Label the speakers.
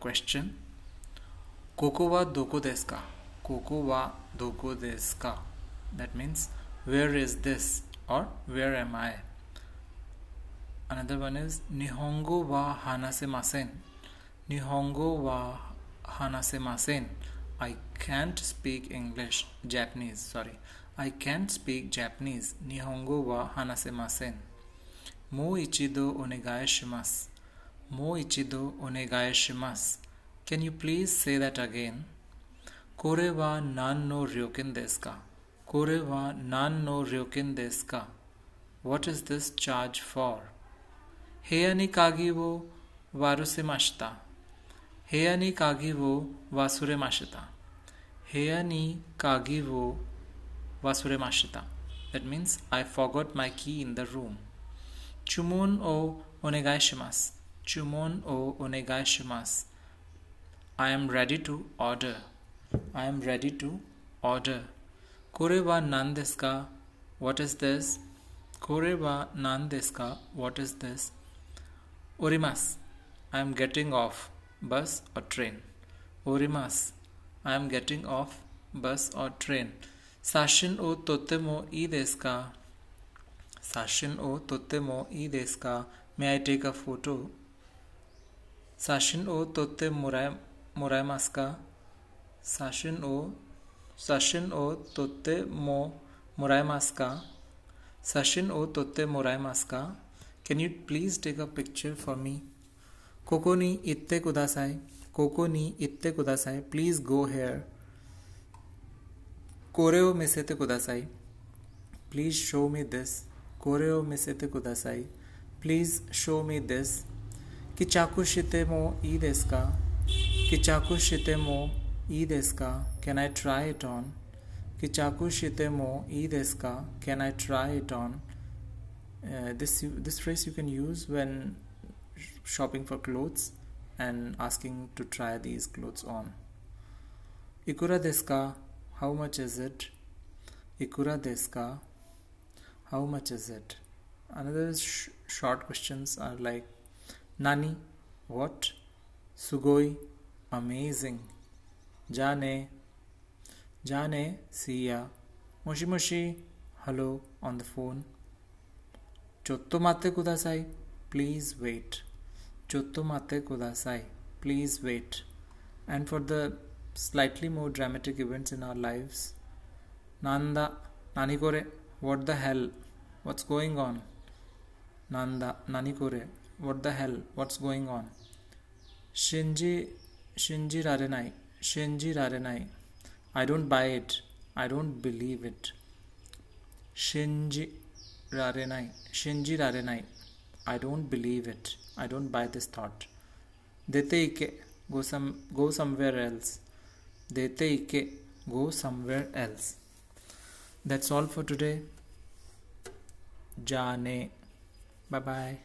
Speaker 1: question. Koko wa doko desu ka? Koko wa doko desu ka? That means where is this or where am I? Another one is Nihongo wa hanasemasen. Nihongo wa hanasemasen. I can't speak English, Japanese, sorry. I can't speak Japanese. Nihongo wa hanasemasen. Mo ichido onegai shimasu. Mo ichido. Can you please say that again? Kore wa nan no ryokin desu ka? Kore wa nan no ryokin desu ka? What is this charge for? Heya ni kagi wo warusemashita. Heya ni kagi wo wasuremashita. Heya ni kagi wo wasuremashita. That means I forgot my key in the room. Chumon o onegai shimasu. Chumon o onegai shimasu. I am ready to order. I am ready to order. Kore wa nan desu ka? What is this? Kore wa nan desu ka? What is this? Orimasu. I am getting off bus or train. Orimasu. I am getting off bus or train. Sashin o totemo ii desu ka? Sashin o totemo ii desu ka? May I take a photo? शासन ओ तोते मुराय मुराय मास का शासन ओ शासन ओ तोते मो मुराय मास का शासन ओ तोते मुराय मास का can you please take a picture for me कोको नी इत्ते कुदास आए कोको नी इत्ते कुदास आए प्लीज़ गो हेयर कोरे ओ मिसे ते कुदास आए प्लीज़ शो मी दिस कोरे ओ मिसे ते कुदास आए please show me this Kichaku shite mo ii desu ka? Kichaku shite mo ii desu ka? Can I try it on? Kichaku shite mo ii desu ka? Can I try it on? Uh, this phrase you can use when shopping for clothes and asking to try these clothes on. Ikura desu? How much is it? Ikura desu? How much is it? Another sh- short questions are like Nani, what? Sugoi, amazing. Jane, Jane, see ya. Moshi moshi, hello on the phone. Chotto mate kudasai, please wait. Chotto mate kudasai, please wait. And for the slightly more dramatic events in our lives, Nanda, Nani kore, what the hell? What's going on? Nanda, Nani kore, what the hell? What's going on? Shinji, Shinji rarenai, Shinji rarenai. I don't buy it. I don't believe it. Shinji rarenai, Shinji rarenai. I don't believe it. I don't buy this thought. Dete ike, go some, go somewhere else. Dete ike, go somewhere else. That's all for today. Jane. Bye bye.